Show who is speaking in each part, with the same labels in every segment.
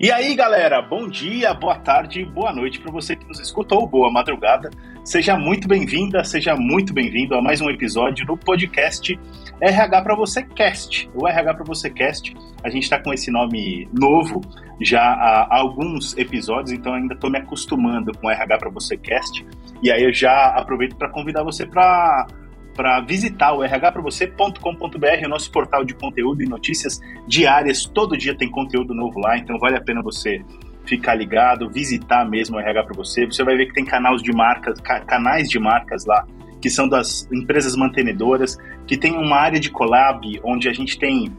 Speaker 1: E aí, galera, bom dia, boa tarde, boa noite para você que nos escuta ou boa madrugada. Seja muito bem-vinda, seja muito bem-vindo a mais um episódio do podcast RH para você Cast. O RH para você Cast, a gente está com esse nome novo já há alguns episódios, então ainda estou me acostumando com o RH para você Cast. E aí eu já aproveito para convidar você para para visitar o rhpravocê.com.br, o nosso portal de conteúdo e notícias diárias. Todo dia tem conteúdo novo lá, então vale a pena você ficar ligado, visitar mesmo o RH para você. Você vai ver que tem canais de marcas, canais de marcas lá que são das empresas mantenedoras, que tem uma área de collab onde a gente tem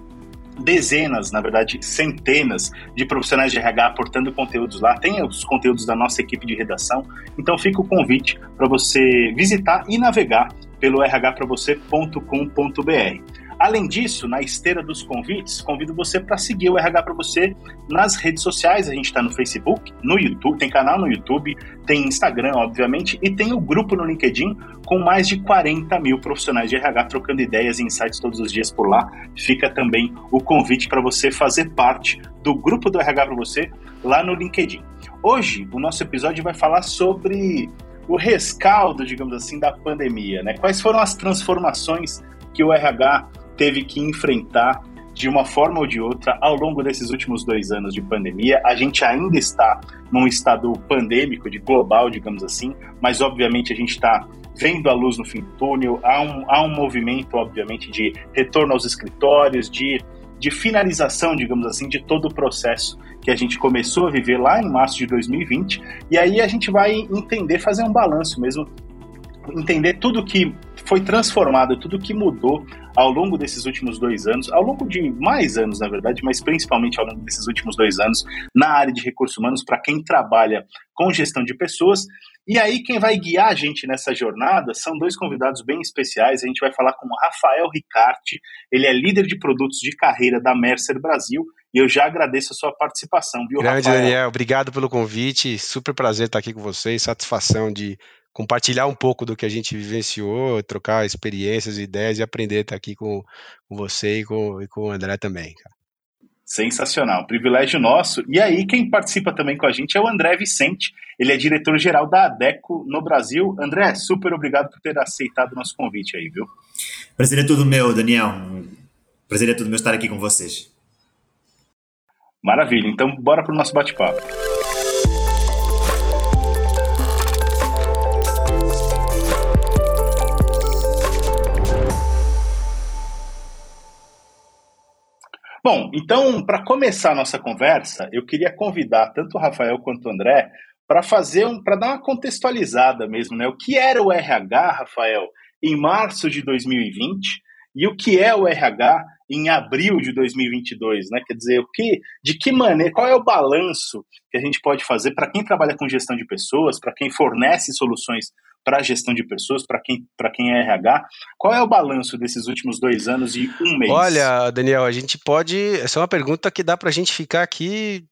Speaker 1: dezenas, na verdade, centenas de profissionais de RH aportando conteúdos lá. Tem os conteúdos da nossa equipe de redação. Então fica o convite para você visitar e navegar pelo rhpravocê.com.br. Além disso, na esteira dos convites, convido você para seguir o RH para você nas redes sociais. A gente está no Facebook, no YouTube, tem canal no YouTube, tem Instagram, obviamente, e tem o grupo no LinkedIn com mais de 40 mil profissionais de RH trocando ideias e insights todos os dias por lá. Fica também o convite para você fazer parte do grupo do RH para você lá no LinkedIn. Hoje, o nosso episódio vai falar sobre o rescaldo, digamos assim, da pandemia, né? Quais foram as transformações que o RH teve que enfrentar de uma forma ou de outra ao longo desses últimos dois anos de pandemia. A gente ainda está num estado pandêmico, de global, digamos assim, mas obviamente a gente está vendo a luz no fim do túnel. Há um, há um movimento, obviamente, de retorno aos escritórios, de, de finalização, digamos assim, de todo o processo que a gente começou a viver lá em março de 2020. E aí a gente vai entender, fazer um balanço mesmo, entender tudo que foi transformado, tudo que mudou ao longo desses últimos dois anos, ao longo de mais anos, na verdade, mas principalmente ao longo desses últimos dois anos, na área de recursos humanos, para quem trabalha com gestão de pessoas. E aí, quem vai guiar a gente nessa jornada são dois convidados bem especiais. A gente vai falar com o Rafael Ricarte, ele é líder de produtos de carreira da Mercer Brasil e eu já agradeço a sua participação, viu,
Speaker 2: Grande, Rafael? Daniel, obrigado pelo convite. Super prazer estar aqui com vocês. Satisfação de compartilhar um pouco do que a gente vivenciou, trocar experiências, ideias e aprender a estar aqui com, com você e com, e com o André também, cara.
Speaker 1: Sensacional, privilégio nosso. E aí, quem participa também com a gente é o André Vicente, ele é diretor-geral da ADECO no Brasil. André, super obrigado por ter aceitado o nosso convite aí, viu?
Speaker 3: Prazer é tudo meu, Daniel. Prazer é tudo meu estar aqui com vocês.
Speaker 1: Maravilha, então bora para o nosso bate-papo. Bom, então, para começar a nossa conversa, eu queria convidar tanto o Rafael quanto o André para fazer um, para dar uma contextualizada mesmo, né? O que era o RH, Rafael, em março de 2020 e o que é o RH em abril de 2022, né? Quer dizer, o que, de que maneira, qual é o balanço que a gente pode fazer para quem trabalha com gestão de pessoas, para quem fornece soluções para gestão de pessoas, para quem, quem é RH. Qual é o balanço desses últimos dois anos e um mês?
Speaker 2: Olha, Daniel, a gente pode. Essa é uma pergunta que dá para a gente ficar aqui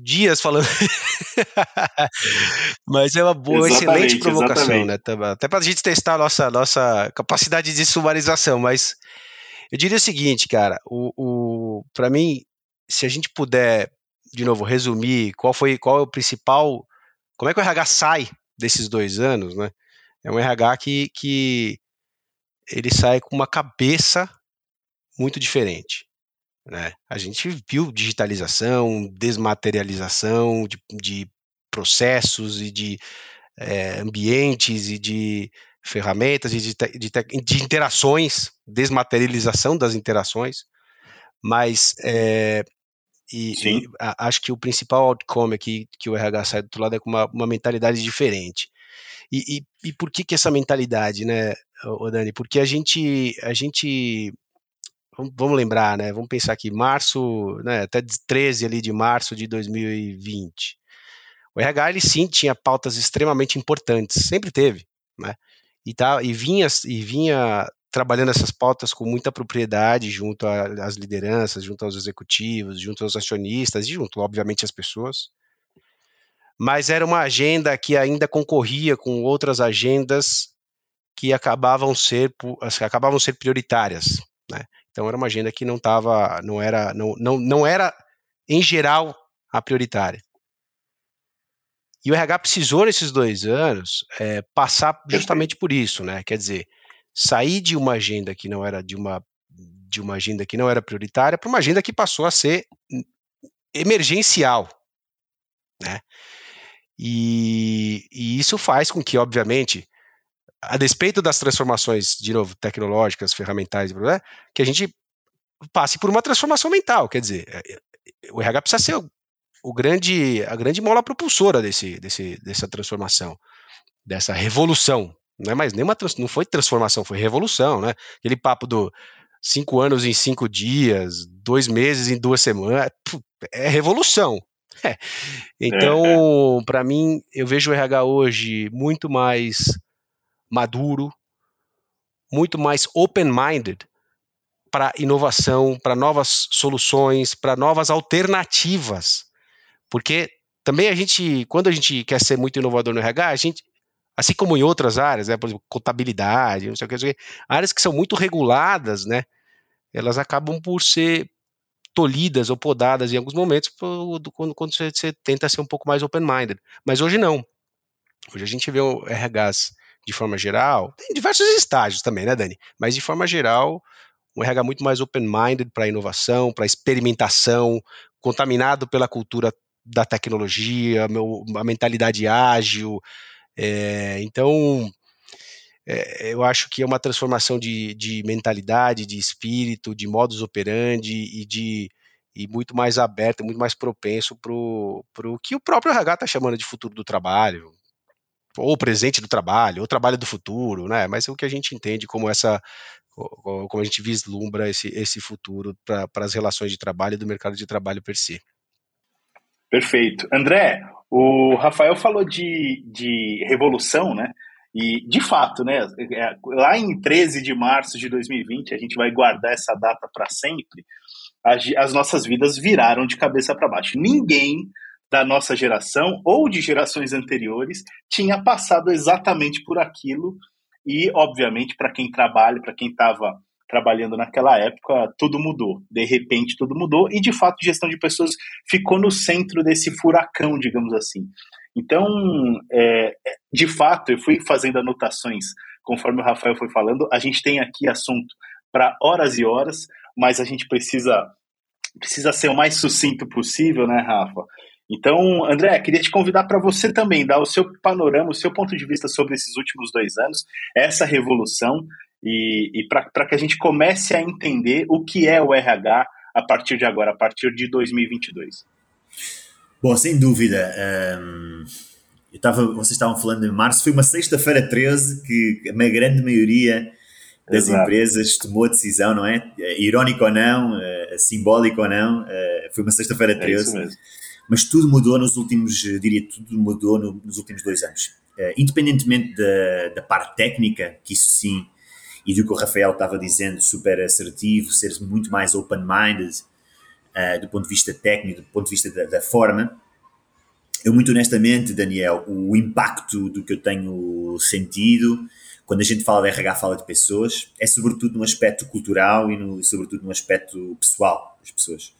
Speaker 2: dias falando. Mas é uma boa, exatamente, excelente provocação, exatamente. né? Até para a gente testar a nossa, nossa capacidade de sumarização. Mas eu diria o seguinte, cara, o, o para mim, se a gente puder, de novo, resumir qual foi, qual é o principal, como é que o RH sai desses dois anos, né? É um RH que, que ele sai com uma cabeça muito diferente. Né? A gente viu digitalização, desmaterialização de, de processos e de é, ambientes e de ferramentas e de, de, de, interações, desmaterialização das interações, mas é, e, e a, acho que o principal outcome aqui que o RH sai do outro lado é com uma, uma mentalidade diferente. E, e, e, por que que essa mentalidade, né, Dani? Porque a gente, a gente vamos lembrar, né? Vamos pensar aqui, março, né, até 13 ali de março de 2020. O RH ele sim tinha pautas extremamente importantes, sempre teve, né? E tá e vinha e vinha trabalhando essas pautas com muita propriedade junto às lideranças, junto aos executivos, junto aos acionistas e junto, obviamente, às pessoas. Mas era uma agenda que ainda concorria com outras agendas que acabavam ser acabavam ser prioritárias, né? Então era uma agenda que não estava, não era, não, não, não era em geral a prioritária. E o RH precisou, nesses dois anos, é, passar justamente por isso, né? Quer dizer, sair de uma agenda que não era de uma, de uma agenda que não era prioritária para uma agenda que passou a ser emergencial, né? E, e isso faz com que, obviamente, a despeito das transformações, de novo, tecnológicas, ferramentais, né, que a gente passe por uma transformação mental. Quer dizer, é, é, o RH precisa ser o, o grande, a grande mola propulsora desse, desse, dessa transformação, dessa revolução. Não é mais nenhuma não foi transformação, foi revolução, né? Aquele papo do cinco anos em cinco dias, dois meses em duas semanas, é revolução. É. Então, é, é. para mim, eu vejo o RH hoje muito mais maduro, muito mais open-minded para inovação, para novas soluções, para novas alternativas. Porque também a gente, quando a gente quer ser muito inovador no RH, a gente, assim como em outras áreas, né, por exemplo, contabilidade, não sei o que, não sei o que áreas que são muito reguladas, né, elas acabam por ser tolhidas ou podadas em alguns momentos quando, quando você, você tenta ser um pouco mais open-minded. Mas hoje não. Hoje a gente vê o RHs de forma geral, tem diversos estágios também, né, Dani? Mas de forma geral, um RH muito mais open-minded para inovação, para experimentação, contaminado pela cultura da tecnologia, meu, a mentalidade ágil. É, então, é, eu acho que é uma transformação de, de mentalidade, de espírito, de modus operandi e de e muito mais aberto, muito mais propenso para o que o próprio RH está chamando de futuro do trabalho, ou presente do trabalho, ou trabalho do futuro, né? Mas é o que a gente entende como essa como a gente vislumbra esse, esse futuro para as relações de trabalho e do mercado de trabalho per si.
Speaker 1: Perfeito. André, o Rafael falou de, de revolução, né? E, de fato, né, é, lá em 13 de março de 2020, a gente vai guardar essa data para sempre, as, as nossas vidas viraram de cabeça para baixo. Ninguém da nossa geração ou de gerações anteriores tinha passado exatamente por aquilo e, obviamente, para quem trabalha, para quem estava trabalhando naquela época, tudo mudou. De repente, tudo mudou e, de fato, gestão de pessoas ficou no centro desse furacão, digamos assim. Então, é, é, de fato, eu fui fazendo anotações conforme o Rafael foi falando. A gente tem aqui assunto para horas e horas, mas a gente precisa precisa ser o mais sucinto possível, né, Rafa? Então, André, queria te convidar para você também dar o seu panorama, o seu ponto de vista sobre esses últimos dois anos, essa revolução, e, e para que a gente comece a entender o que é o RH a partir de agora, a partir de 2022.
Speaker 3: Bom, sem dúvida. Um, eu tava, vocês estavam falando em março, foi uma sexta-feira 13 que a grande maioria das Exato. empresas tomou a decisão, não é? Irónico ou não, uh, simbólico ou não, uh, foi uma sexta-feira 13. É mas tudo mudou nos últimos, diria, tudo mudou no, nos últimos dois anos. Uh, independentemente da, da parte técnica, que isso sim, e do que o Rafael estava dizendo, super assertivo, ser muito mais open-minded uh, do ponto de vista técnico, do ponto de vista da, da, forma, eu muito honestamente, Daniel, o impacto do que eu tenho sentido quando a gente fala de RH, fala de pessoas, é sobretudo no aspecto cultural e no, sobretudo no aspecto pessoal das pessoas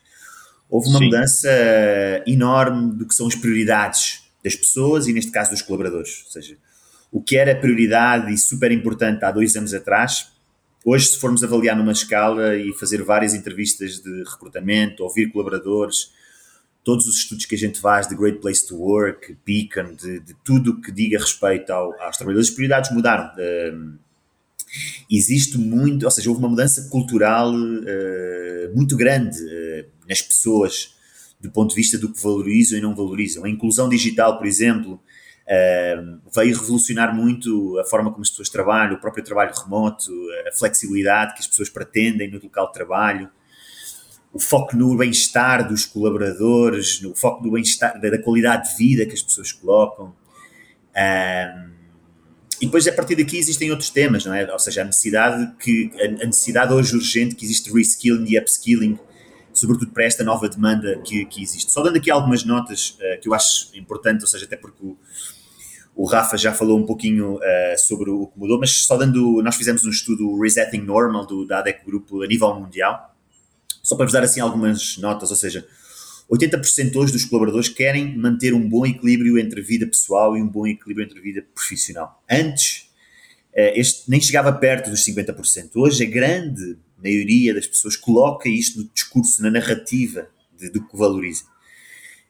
Speaker 3: houve uma Sim. mudança enorme do que são as prioridades das pessoas e, neste caso, dos colaboradores. Ou seja, o que era prioridade e super importante há dois anos atrás, hoje, se formos avaliar numa escala e fazer várias entrevistas de recrutamento, ouvir colaboradores, todos os estudos que a gente faz de Great Place to Work, Beacon, de, de tudo que diga respeito ao, aos trabalhadores, as prioridades mudaram. Uh, existe muito, ou seja, houve uma mudança cultural uh, muito grande. Uh, nas pessoas do ponto de vista do que valorizam e não valorizam. A inclusão digital, por exemplo, uh, veio revolucionar muito a forma como as pessoas trabalham, o próprio trabalho remoto, a flexibilidade que as pessoas pretendem no local de trabalho, o foco no bem-estar dos colaboradores, no foco no bem-estar, da qualidade de vida que as pessoas colocam. E depois, a partir daqui, existem outros temas, não é? Ou seja, a necessidade, que, a necessidade hoje urgente que existe reskilling e upskilling sobretudo para esta nova demanda que, que existe. Só dando aqui algumas notas uh, que eu acho importante, ou seja, até porque o, o Rafa já falou um pouquinho uh, sobre o que mudou, mas só dando, nós fizemos um estudo Resetting Normal do, da ADEC Grupo a nível mundial, só para vos dar assim algumas notas, ou seja, 80% hoje dos colaboradores querem manter um bom equilíbrio entre vida pessoal e um bom equilíbrio entre vida profissional. Antes, eh, este nem chegava perto dos 50%. Hoje, a grande maioria das pessoas coloca isto no discurso, na narrativa de, do que valoriza.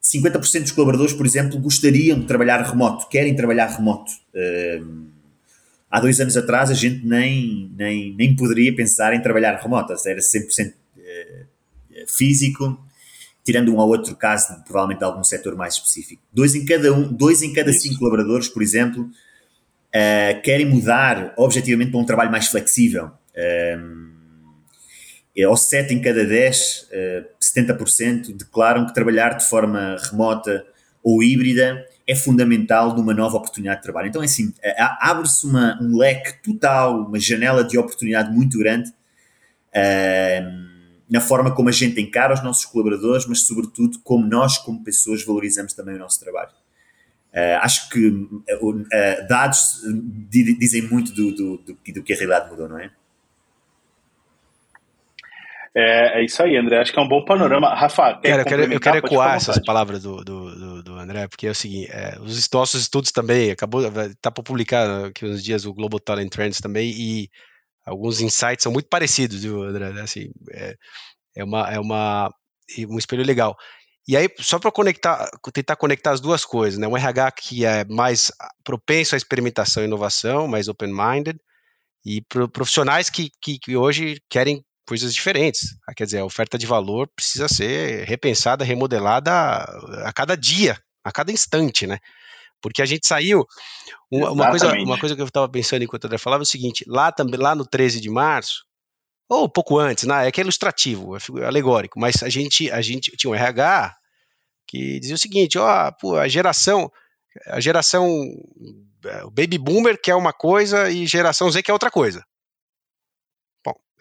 Speaker 3: 50% dos colaboradores, por exemplo, gostariam de trabalhar remoto, querem trabalhar remoto. Uh, há dois anos atrás a gente nem, nem, nem poderia pensar em trabalhar remoto, era 100% uh, físico, tirando um ou outro caso de, provavelmente de algum setor mais específico. Dois em cada, um, dois em cada cinco colaboradores, por exemplo, uh, querem mudar objetivamente para um trabalho mais flexível. Uh, ou 7 em cada 10, 70% eh, declaram que trabalhar de forma remota ou híbrida é fundamental numa nova oportunidade de trabalho. Então é assim, eh, abre-se um leque total, uma janela de oportunidade muito grande uh, na forma como a gente encara os nossos colaboradores, mas sobretudo como nós, como pessoas, valorizamos também o nosso trabalho. Uh, acho que uh, dados dizem muito do, do, do, do que a realidade mudou, não é?
Speaker 1: É, é, isso aí, André. Acho que é um bom panorama. Rafa,
Speaker 2: quer Cara, eu quero, eu quero ecoar essas palavras do, do, do, do, André, porque é o seguinte: é, os nossos estudos também, acabou, tá para publicar aqui uns dias o Global Talent Trends também, e alguns insights são muito parecidos, viu, André? Assim, é, é, uma, é uma, um espelho legal. E aí, só para conectar, tentar conectar as duas coisas, né? Um RH que é mais propenso à experimentação e inovação, mais open-minded, e profissionais que, que, que, hoje querem coisas diferentes. Ah, quer dizer, a oferta de valor precisa ser repensada, remodelada a cada dia, a cada instante, né? Porque a gente saiu. Uma, uma coisa, uma coisa que eu estava pensando enquanto André falava é o seguinte: lá também, lá no 13 de março, ou um pouco antes, né? É que é ilustrativo, é alegórico, mas a gente, a gente tinha um RH que dizia o seguinte: ó, pô, a geração, a geração, o baby boomer quer uma coisa e geração Z quer outra coisa.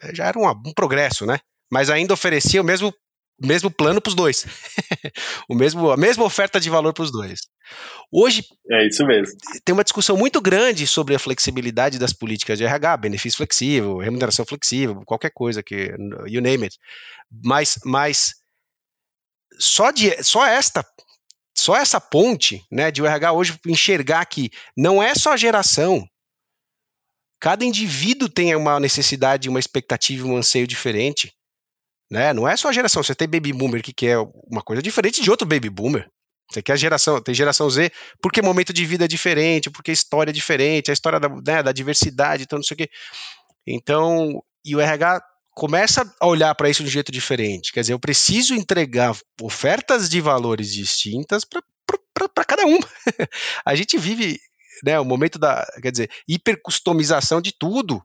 Speaker 2: É, já era um, um progresso, né? Mas ainda oferecia o mesmo mesmo plano para os dois. o mesmo, a mesma oferta de valor para os dois. Hoje
Speaker 1: é isso mesmo.
Speaker 2: Tem uma discussão muito grande sobre a flexibilidade das políticas de RH, benefício flexível, remuneração flexível, qualquer coisa que you name it. Mas, mas só de só esta só essa ponte, né, de o RH hoje enxergar que não é só a geração, Cada indivíduo tem uma necessidade, uma expectativa, um anseio diferente. Né? Não é só a geração. Você tem baby boomer que quer uma coisa diferente de outro baby boomer. Você quer a geração, tem geração Z, porque momento de vida é diferente, porque história é diferente, a história da, né, da diversidade, então não sei o quê. Então, e o RH começa a olhar para isso de um jeito diferente. Quer dizer, eu preciso entregar ofertas de valores distintas para cada um. a gente vive né, o momento da, quer dizer, hipercustomização de tudo.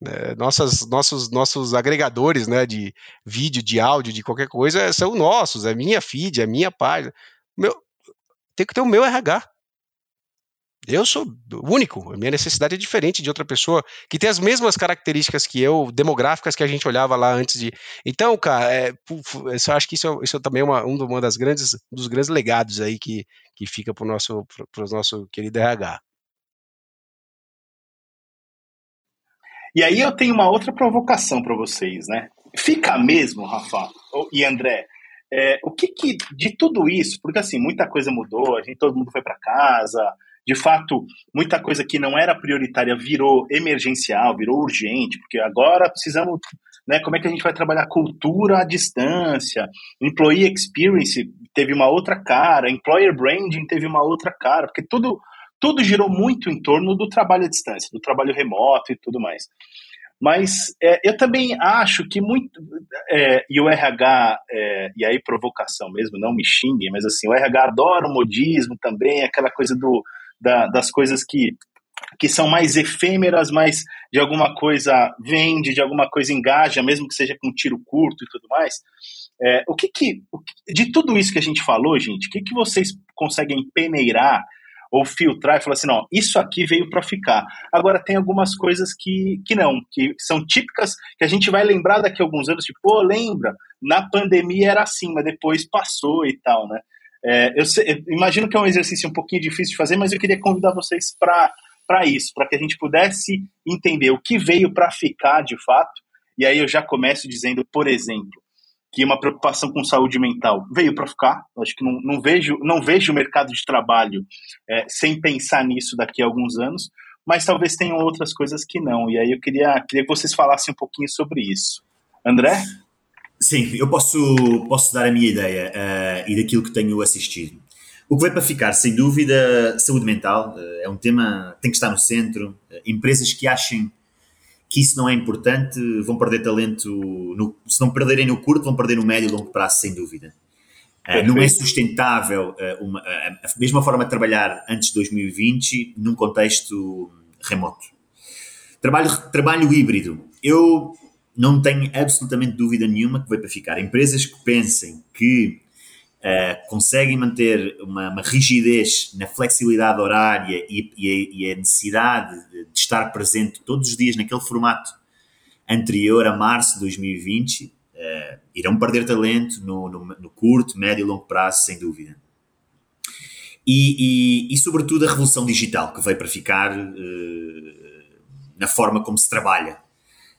Speaker 2: Né, nossas, nossos, nossos agregadores né, de vídeo, de áudio, de qualquer coisa são nossos, é minha feed, é minha página. Meu, tem que ter o meu RH. Eu sou único, minha necessidade é diferente de outra pessoa que tem as mesmas características que eu, demográficas que a gente olhava lá antes de. Então, cara, é, eu acho que isso, é, isso é também uma, uma das grandes, um dos grandes legados aí que, que fica para o nosso, pro nosso querido RH.
Speaker 1: E aí eu tenho uma outra provocação para vocês, né? Fica mesmo, Rafa e André, é, o que, que de tudo isso, porque assim muita coisa mudou, a gente todo mundo foi para casa, de fato, muita coisa que não era prioritária virou emergencial, virou urgente, porque agora precisamos, né, como é que a gente vai trabalhar cultura à distância? Employee experience teve uma outra cara, employer branding teve uma outra cara, porque tudo tudo girou muito em torno do trabalho à distância, do trabalho remoto e tudo mais. Mas é, eu também acho que muito. É, e o RH, é, e aí provocação mesmo, não me xinguem, mas assim, o RH adora o modismo também, aquela coisa do, da, das coisas que, que são mais efêmeras, mas de alguma coisa vende, de alguma coisa engaja, mesmo que seja com tiro curto e tudo mais. É, o que que, de tudo isso que a gente falou, gente, o que, que vocês conseguem peneirar ou filtrar e falar assim, não, isso aqui veio para ficar. Agora tem algumas coisas que, que não, que são típicas, que a gente vai lembrar daqui a alguns anos, tipo, pô, lembra, na pandemia era assim, mas depois passou e tal, né? É, eu, sei, eu, imagino que é um exercício um pouquinho difícil de fazer, mas eu queria convidar vocês para isso, para que a gente pudesse entender o que veio para ficar de fato. E aí eu já começo dizendo, por exemplo, que uma preocupação com saúde mental veio para ficar. Acho que não, não, vejo não vejo o mercado de trabalho é, sem pensar nisso daqui a alguns anos, mas talvez tenham outras coisas que não. E aí eu queria, queria que vocês falassem um pouquinho sobre isso. André?
Speaker 3: Sim, eu posso, posso dar a minha ideia uh, e daquilo que tenho assistido. O que vai para ficar, sem dúvida, saúde mental uh, é um tema que tem que estar no centro. Uh, empresas que achem que isso não é importante vão perder talento, no, se não perderem no curto, vão perder no médio e longo prazo, sem dúvida. Uh, não é sustentável uh, uma, uh, a mesma forma de trabalhar antes de 2020 num contexto remoto. Trabalho, trabalho híbrido. Eu não tenho absolutamente dúvida nenhuma que vai para ficar. Empresas que pensem que uh, conseguem manter uma, uma, rigidez na flexibilidade horária e, e, a, e, a, necessidade de, estar presente todos os dias naquele formato anterior a março de 2020, uh, eh, irão perder talento no, no, no, curto, médio e longo prazo, sem dúvida. E, e, sobretudo, a revolução digital, que veio para ficar uh, na forma como se trabalha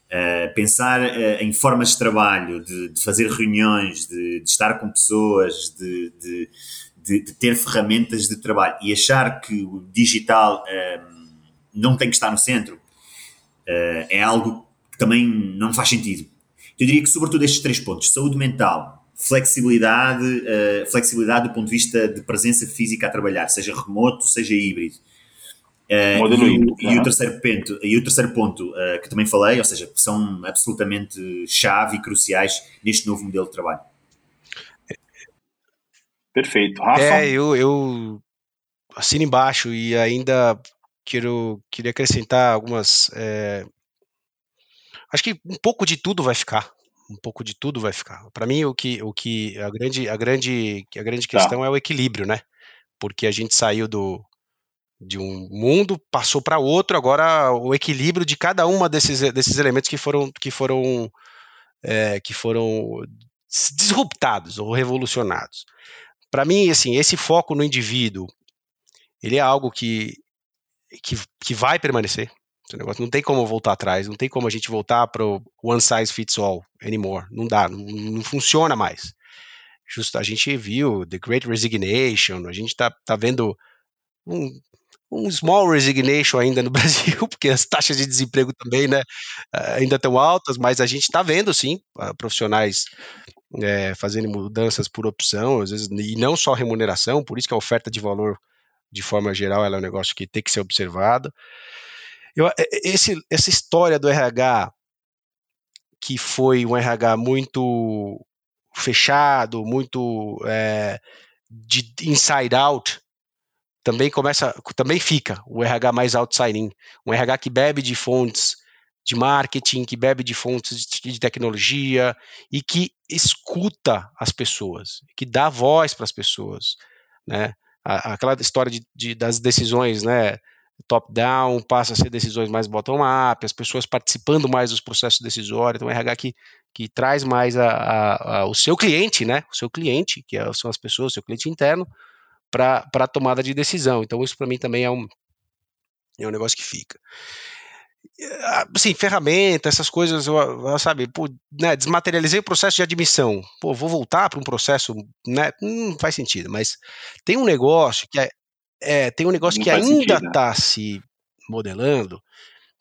Speaker 3: Uh, pensar uh, em formas de trabalho, de, de fazer reuniões, de, de, estar com pessoas, de, de, ter ferramentas de trabalho e achar que o digital uh, não tem que estar no centro é algo que também não faz sentido. Eu diria que, sobretudo, estes três pontos: saúde mental, flexibilidade, flexibilidade do ponto de vista de presença física a trabalhar, seja remoto, seja híbrido Uh, e, híbrido, e, o terceiro ponto, e o terceiro ponto uh, que também falei, ou seja, que são absolutamente chave e cruciais neste novo modelo de trabalho.
Speaker 1: Perfeito. Rafa?
Speaker 2: É, eu, eu assino embaixo e ainda quero, queria acrescentar algumas. É, acho que um pouco de tudo vai ficar. Um pouco de tudo vai ficar. Para mim, o que, o que a grande, a grande, a grande tá. questão tá. é o equilíbrio, né? Porque a gente saiu do, de um mundo passou para outro, agora o equilíbrio de cada uma desses, desses elementos que foram que foram é, que foram disruptados ou revolucionados. Para mim, assim, esse foco no indivíduo, ele é algo que, que, que vai permanecer. Esse negócio não tem como voltar atrás, não tem como a gente voltar para o one size fits all anymore. Não dá, não, não funciona mais. Justo, a gente viu The Great Resignation, a gente tá, tá vendo um, um small resignation ainda no Brasil, porque as taxas de desemprego também né, ainda estão altas, mas a gente está vendo sim profissionais é, fazendo mudanças por opção, às vezes, e não só remuneração, por isso que a oferta de valor, de forma geral, é um negócio que tem que ser observado. Eu, esse, essa história do RH, que foi um RH muito fechado, muito é, de inside out, também começa, também fica o RH mais outside um RH que bebe de fontes de marketing, que bebe de fontes de tecnologia e que escuta as pessoas, que dá voz para as pessoas, né? Aquela história de, de, das decisões, né? Top-down passa a ser decisões mais bottom-up, as pessoas participando mais dos processos decisórios, então o RH que, que traz mais a, a, a, o seu cliente, né? O seu cliente, que é, são as pessoas, o seu cliente interno, para a tomada de decisão. Então, isso para mim também é um, é um negócio que fica. Assim, ferramenta, essas coisas, eu, sabe, pô, né, desmaterializei o processo de admissão. Pô, vou voltar para um processo, né? Não faz sentido, mas tem um negócio que é, é tem um negócio não que ainda está se modelando,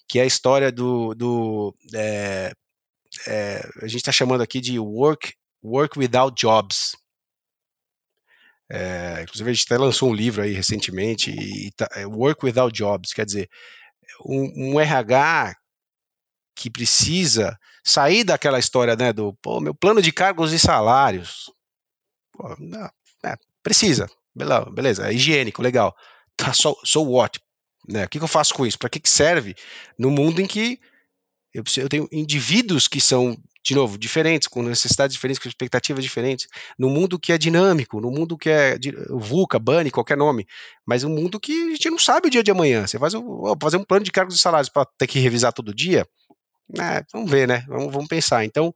Speaker 2: que é a história do, do é, é, a gente está chamando aqui de work, work without jobs, é, inclusive, a gente até lançou um livro aí recentemente, e, tá, é Work Without Jobs, quer dizer, um, um, RH que precisa sair daquela história né, do pô, meu plano de cargos e salários. Pô, não, é, precisa, beleza, é higiênico, legal. Tá, so, so what? Né, o que, que eu faço com isso? Para que, que serve no mundo em que eu, eu tenho indivíduos que são de novo, diferentes, com necessidades diferentes, com expectativas diferentes, no mundo que é dinâmico, no mundo que é VUCA, BANI, qualquer nome, mas um mundo que a gente não sabe o dia de amanhã. Você faz um, fazer um plano de cargos e salários para ter que revisar todo dia, é, vamos ver, né? Vamos, vamos pensar. Então,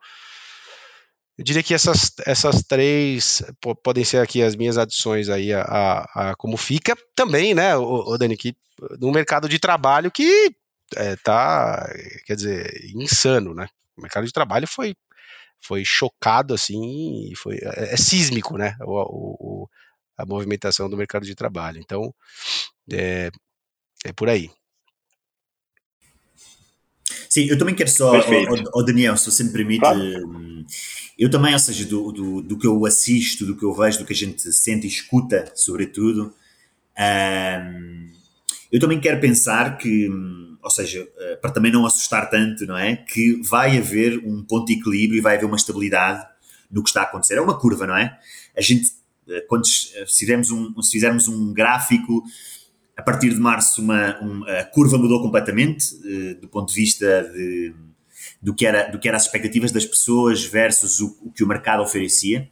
Speaker 2: eu diria que essas, essas três podem ser aqui as minhas adições aí a, a, a como fica também, né, o, o Dani, que no mercado de trabalho que é, tá, quer dizer, insano, né? O mercado de trabalho foi, foi chocado assim, foi é, é sísmico, né? O, o, a movimentação do mercado de trabalho. Então, é, é por aí.
Speaker 3: Sim, eu também quero só, o Daniel, se você me permite, claro. Hum, eu também, ou seja, do, do, do, que eu assisto, do que eu vejo, do que a gente sente e escuta, sobretudo, um, eu também quero pensar que, ou seja, eh, para também não assustar tanto, não é? Que vai haver um ponto de equilíbrio e vai haver uma estabilidade no que está a acontecer. É uma curva, não é? A gente, eh, quando se fizermos um, se fizermos um gráfico a partir de março uma, um, a curva mudou completamente do ponto de vista de, do, que era, do que eram as expectativas das pessoas versus o, o, que o mercado oferecia.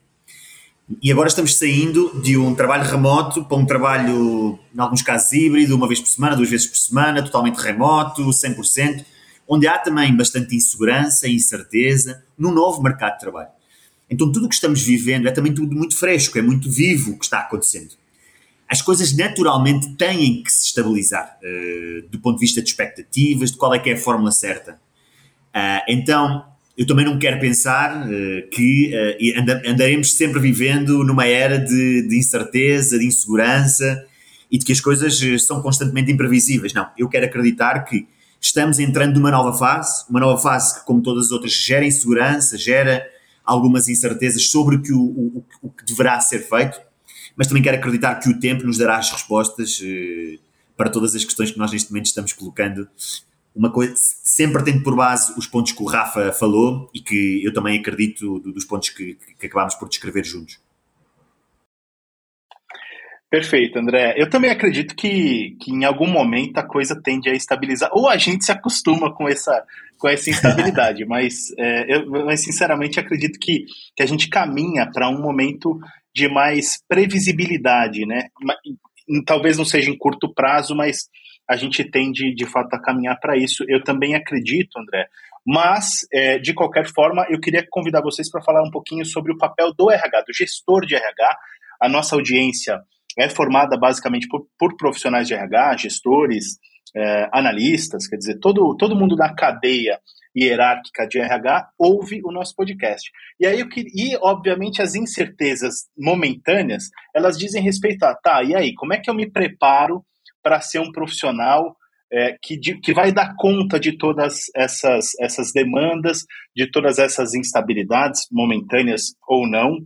Speaker 3: E agora estamos saindo de um trabalho remoto para um trabalho, em alguns casos, híbrido, uma vez por semana, duas vezes por semana, totalmente remoto, 100%, onde há também bastante insegurança e incerteza no novo mercado de trabalho. Então tudo o que estamos vivendo é também tudo muito fresco, é muito vivo o que está acontecendo as coisas naturalmente têm que se estabilizar uh, do ponto de vista de expectativas, de qual é que é a fórmula certa. Uh, então, eu também não quero pensar uh, que andaremos sempre vivendo numa era de, de, incerteza, de insegurança e de que as coisas são constantemente imprevisíveis. Não, eu quero acreditar que estamos entrando numa nova fase, uma nova fase que, como todas as outras, gera insegurança, gera algumas incertezas sobre o que, o, o, o que deverá ser feito mas também quero acreditar que o tempo nos dará as respostas eh, para todas as questões que nós neste momento estamos colocando. Uma coisa, sempre tendo por base os pontos que o Rafa falou e que eu também acredito dos pontos que, que acabámos por descrever juntos.
Speaker 1: Perfeito, André. Eu também acredito que, que em algum momento a coisa tende a estabilizar, ou a gente se acostuma com essa, com essa instabilidade, mas, é, eu, mas sinceramente acredito que, que a gente caminha para um momento de mais previsibilidade, né? Talvez não seja em curto prazo, mas a gente tende de fato a caminhar para isso. Eu também acredito, André. Mas, é, de qualquer forma, eu queria convidar vocês para falar um pouquinho sobre o papel do RH, do gestor de RH. A nossa audiência é formada basicamente por, por profissionais de RH, gestores, é, analistas, quer dizer, todo, todo mundo da cadeia hierárquica de RH ouve o nosso podcast. E aí eu queria, e obviamente as incertezas momentâneas, elas dizem respeito a, tá, e aí, como é que eu me preparo para ser um profissional é, que, de, que vai dar conta de todas essas, essas demandas, de todas essas instabilidades, momentâneas ou não,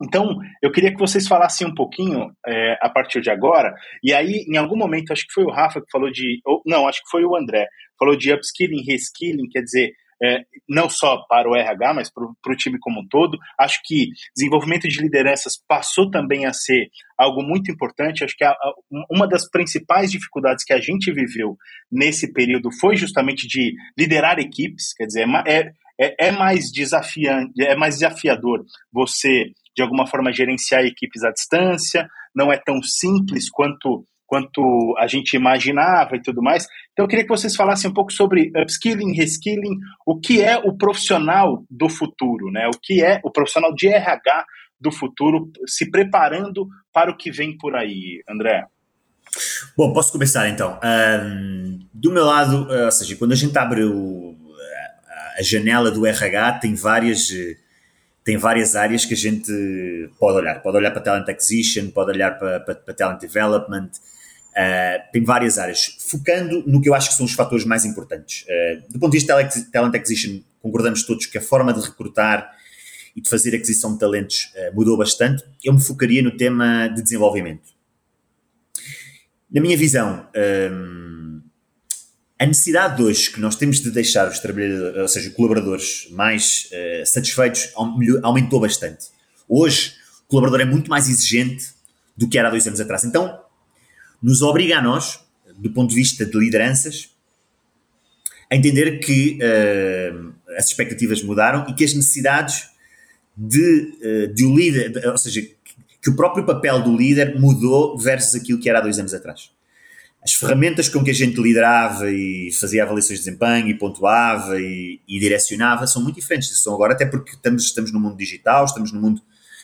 Speaker 1: então, eu queria que vocês falassem um pouquinho é, a partir de agora, e aí, em algum momento, acho que foi o Rafa que falou de. Ou, não, acho que foi o André, falou de upskilling, reskilling, quer dizer, é, não só para o RH, mas para o time como um todo. Acho que desenvolvimento de lideranças passou também a ser algo muito importante. Acho que a, a, uma das principais dificuldades que a gente viveu nesse período foi justamente de liderar equipes, quer dizer, é, é, é mais desafiante, é mais desafiador você de alguma forma gerenciar equipes à distância, não é tão simples quanto quanto a gente imaginava e tudo mais. Então eu queria que vocês falassem um pouco sobre upskilling, reskilling, o que é o profissional do futuro, né? O que é o profissional de RH do futuro se preparando para o que vem por aí, André?
Speaker 3: Bom, posso começar então. Um, do meu lado, ou seja, quando a gente abre o, a janela do RH, tem várias tem várias áreas que a gente pode olhar. Pode olhar para Talent Acquisition, pode olhar para, para, para Talent Development, uh, tem várias áreas. Focando no que eu acho que são os fatores mais importantes. Uh, do ponto de vista de Talent Acquisition, concordamos todos que a forma de recrutar e de fazer aquisição de talentos uh, mudou bastante. Eu me focaria no tema de desenvolvimento. Na minha visão, um, a necessidade de hoje que nós temos de deixar os trabalhadores, ou seja, colaboradores mais satisfeitos aumentou bastante. Hoje, o colaborador é muito mais exigente do que era há dois anos atrás. Então, nos obriga a nós, do ponto de vista de lideranças, a entender que uh, as expectativas mudaram e que as necessidades de, uh, de o líder, de, ou seja, que o próprio papel do líder mudou versus aquilo que era há dois anos atrás as ferramentas com que a gente liderava e fazia avaliações de desempenho e pontuava e, e direcionava são muito diferentes são agora, até porque estamos, estamos no mundo digital, estamos no mundo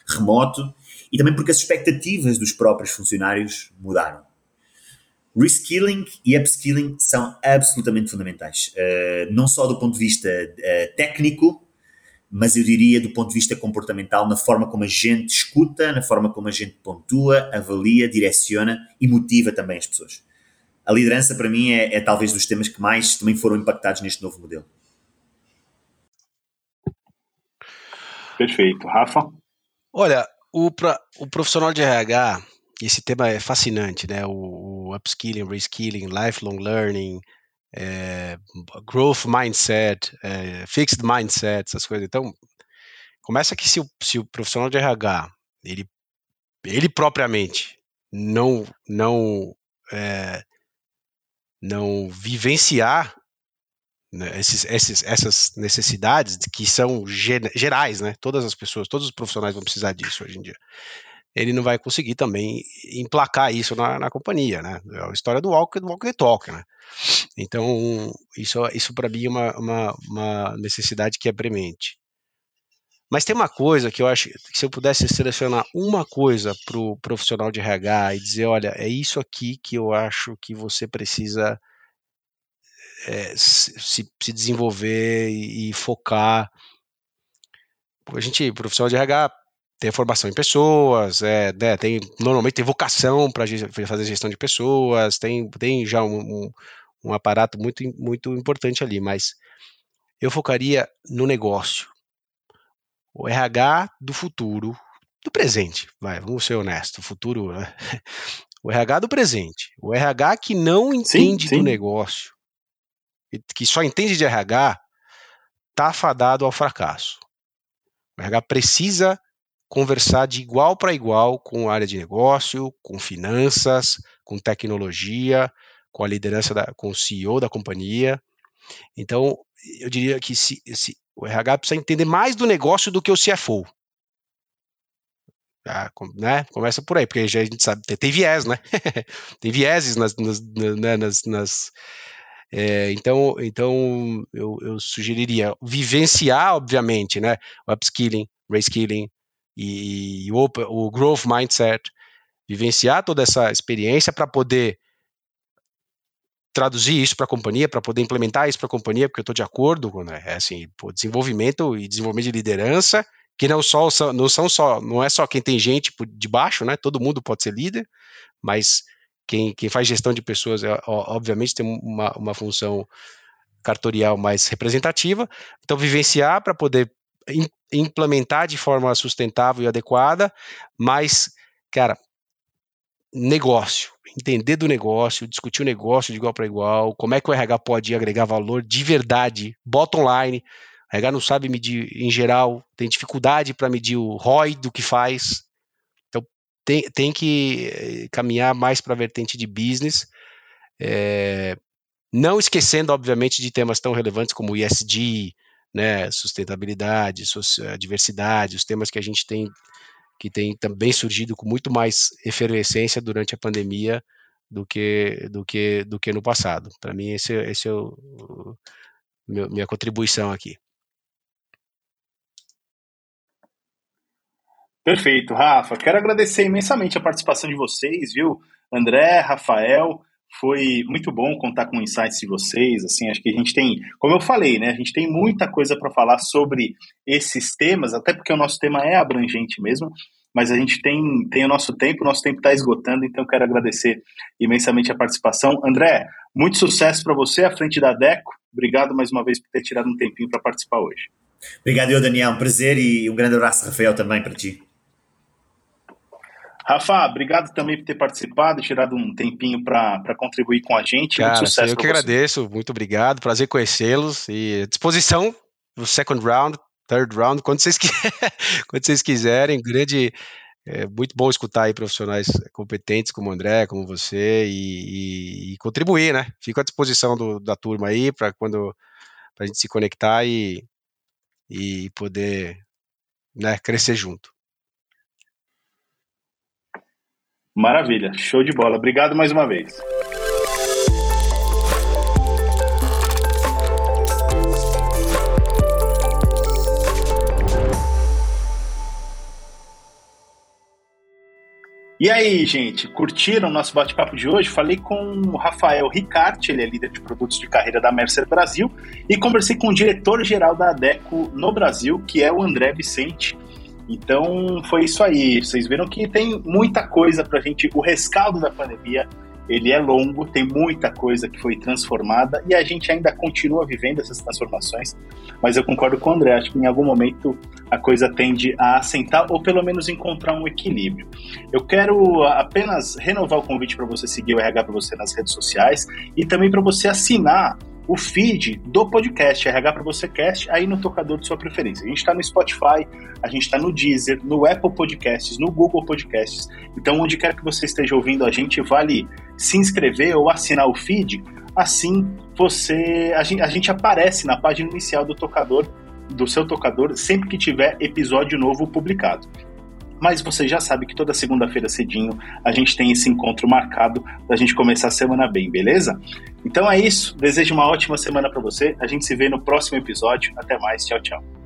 Speaker 3: remoto e também porque as expectativas dos próprios funcionários mudaram. Reskilling e upskilling são absolutamente fundamentais, uh, não só do ponto de vista uh, técnico, mas eu diria do ponto de vista comportamental, na forma como a gente escuta, na forma como a gente pontua, avalia, direciona e motiva também as pessoas. A liderança, para mim, é, é talvez dos temas que mais também foram impactados neste novo modelo.
Speaker 1: Perfeito. Rafa?
Speaker 2: Olha, o, pra, o profissional de RH, esse tema é fascinante, né? O, o upskilling, reskilling, lifelong learning, é, growth mindset, é, fixed mindset, essas coisas. Então, começa que se o, se o profissional de RH, ele, ele propriamente não, não, é, não vivenciar né, esses, esses, essas necessidades que são gerais, né? Todas as pessoas, todos os profissionais vão precisar disso hoje em dia. Ele não vai conseguir também emplacar isso na, na companhia, né? É a história do walk, do walk the talk, né? Então, isso, isso para mim é uma, uma, uma necessidade que é premente. Mas tem uma coisa que eu acho que se eu pudesse selecionar uma coisa para o profissional de RH e dizer, olha, é isso aqui que eu acho que você precisa é, se, se, desenvolver e, e, focar. A gente, profissional de RH, tem formação em pessoas, é, né, tem, normalmente tem vocação para fazer gestão de pessoas, tem, tem já um, um, um aparato muito, muito importante ali, mas eu focaria no negócio. O RH do futuro, do presente, vai, vamos ser honestos, o futuro, né? o RH do presente, o RH que não entende sim, sim. do negócio, que só entende de RH, está fadado ao fracasso. O RH precisa conversar de igual para igual com a área de negócio, com finanças, com tecnologia, com a liderança, da, com o CEO da companhia. Então, eu diria que se, se, o RH precisa entender mais do negócio do que o CFO. Ah, né? Começa por aí, porque já a gente sabe, tem, tem viés, né? tem vieses nas, nas, né, nas, nas é, então, então eu, eu, sugeriria vivenciar, obviamente, né, o upskilling, reskilling e, o, o growth mindset, vivenciar toda essa experiência para poder traduzir isso para a companhia, para poder implementar isso para a companhia, porque eu estou de acordo com né, é assim, pô, desenvolvimento e desenvolvimento de liderança, que não, só, não são só, não é só quem tem gente de baixo, né? Todo mundo pode ser líder, mas quem, quem faz gestão de pessoas, é, obviamente, tem uma, uma função cartorial mais representativa. Então, vivenciar para poder implementar de forma sustentável e adequada, mas, cara, negócio, entender do negócio, discutir o negócio de igual para igual, como é que o RH pode agregar valor de verdade, bottom line. O RH não sabe medir, em geral, tem dificuldade para medir o ROI do que faz, tem, tem que eh, caminhar mais para a vertente de business, é, não esquecendo, obviamente, de temas tão relevantes como ISD, né, sustentabilidade, diversidade, os temas que a gente tem que tem também surgido com muito mais efervescência durante a pandemia do que do que do que no passado. Para mim esse, esse é o, o meu, minha contribuição aqui.
Speaker 1: Perfeito, Rafa. Quero agradecer imensamente a participação de vocês, viu? André, Rafael, foi muito bom contar com insights de vocês. Assim, acho que a gente tem, como eu falei, né? A gente tem muita coisa para falar sobre esses temas, até porque o nosso tema é abrangente mesmo. Mas a gente tem, tem o nosso tempo, o nosso tempo está esgotando, então quero agradecer imensamente a participação. André, muito sucesso para você à frente da DECO. Obrigado mais uma vez por ter tirado um tempinho para participar hoje.
Speaker 3: Obrigado, eu, Daniel. Um prazer e um grande abraço, Rafael, também para ti.
Speaker 1: Rafa, obrigado também por ter participado e tirado um tempinho para contribuir com a gente.
Speaker 2: Cara, Muito sucesso. Eu que agradeço, muito obrigado, prazer conhecê-los e disposição no second round, third round, quando vocês, quando vocês quiserem. Grande, é muito bom escutar aí profissionais competentes como o André, como você e, e, e contribuir, né? Fico à disposição do, da turma aí para quando a gente se conectar e, e poder né, crescer junto.
Speaker 1: Maravilha, show de bola. Obrigado mais uma vez. E aí, gente, curtiram o nosso bate-papo de hoje? Falei com o Rafael Ricarte, ele é líder de produtos de carreira da Mercer Brasil, e conversei com o diretor-geral da ADECO no Brasil, que é o André Vicente. Então, foi isso aí. Vocês viram que tem muita coisa para a gente, o rescaldo da pandemia ele é longo, tem muita coisa que foi transformada e a gente ainda continua vivendo essas transformações, mas eu concordo com o André, acho que em algum momento a coisa tende a assentar ou pelo menos encontrar um equilíbrio. Eu quero apenas renovar o convite para você seguir o RH para você nas redes sociais e também para você assinar o feed do podcast RH para você cast aí no tocador de sua preferência. A gente está no Spotify, a gente está no Deezer, no Apple Podcasts, no Google Podcasts. Então, onde quer que você esteja ouvindo a gente, vale se inscrever ou assinar o feed. Assim, você a gente, a gente aparece na página inicial do tocador do seu tocador sempre que tiver episódio novo publicado. Mas você já sabe que toda segunda-feira cedinho a gente tem esse encontro marcado para a gente começar a semana bem, beleza? Então é isso. Desejo uma ótima semana para você. A gente se vê no próximo episódio. Até mais. Tchau, tchau.